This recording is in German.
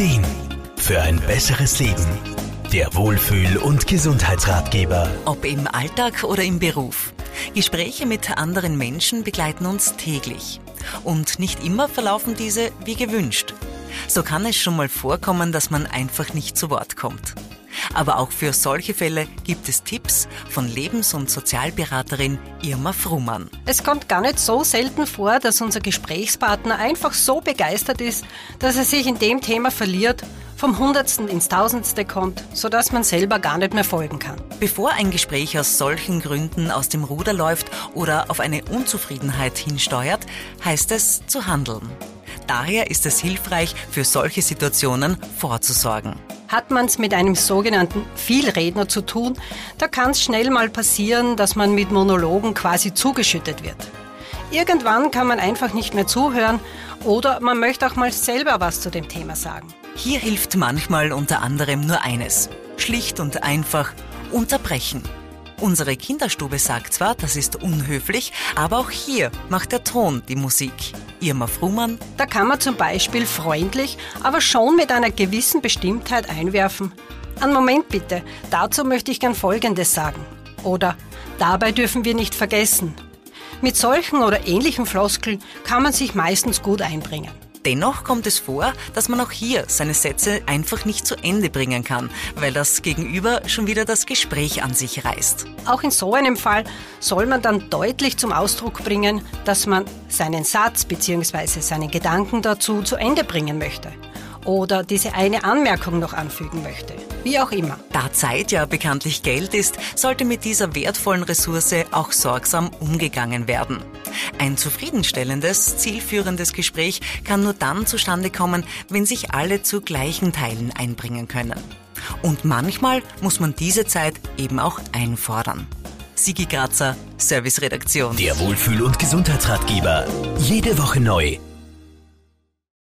Ideen für ein besseres Leben. Der Wohlfühl- und Gesundheitsratgeber. Ob im Alltag oder im Beruf. Gespräche mit anderen Menschen begleiten uns täglich. Und nicht immer verlaufen diese wie gewünscht. So kann es schon mal vorkommen, dass man einfach nicht zu Wort kommt. Aber auch für solche Fälle gibt es Tipps von Lebens- und Sozialberaterin Irma Frumann. Es kommt gar nicht so selten vor, dass unser Gesprächspartner einfach so begeistert ist, dass er sich in dem Thema verliert, vom Hundertsten ins Tausendste kommt, sodass man selber gar nicht mehr folgen kann. Bevor ein Gespräch aus solchen Gründen aus dem Ruder läuft oder auf eine Unzufriedenheit hinsteuert, heißt es zu handeln. Daher ist es hilfreich, für solche Situationen vorzusorgen. Hat man es mit einem sogenannten Vielredner zu tun, da kann es schnell mal passieren, dass man mit Monologen quasi zugeschüttet wird. Irgendwann kann man einfach nicht mehr zuhören oder man möchte auch mal selber was zu dem Thema sagen. Hier hilft manchmal unter anderem nur eines. Schlicht und einfach unterbrechen. Unsere Kinderstube sagt zwar, das ist unhöflich, aber auch hier macht der Ton die Musik. Irma Frumann. Da kann man zum Beispiel freundlich, aber schon mit einer gewissen Bestimmtheit einwerfen. Einen Moment bitte, dazu möchte ich gern Folgendes sagen. Oder dabei dürfen wir nicht vergessen. Mit solchen oder ähnlichen Floskeln kann man sich meistens gut einbringen. Dennoch kommt es vor, dass man auch hier seine Sätze einfach nicht zu Ende bringen kann, weil das Gegenüber schon wieder das Gespräch an sich reißt. Auch in so einem Fall soll man dann deutlich zum Ausdruck bringen, dass man seinen Satz bzw. seine Gedanken dazu zu Ende bringen möchte oder diese eine Anmerkung noch anfügen möchte. Wie auch immer. Da Zeit ja bekanntlich Geld ist, sollte mit dieser wertvollen Ressource auch sorgsam umgegangen werden. Ein zufriedenstellendes, zielführendes Gespräch kann nur dann zustande kommen, wenn sich alle zu gleichen Teilen einbringen können. Und manchmal muss man diese Zeit eben auch einfordern. Sigi Grazer, Serviceredaktion. Der Wohlfühl- und Gesundheitsratgeber. Jede Woche neu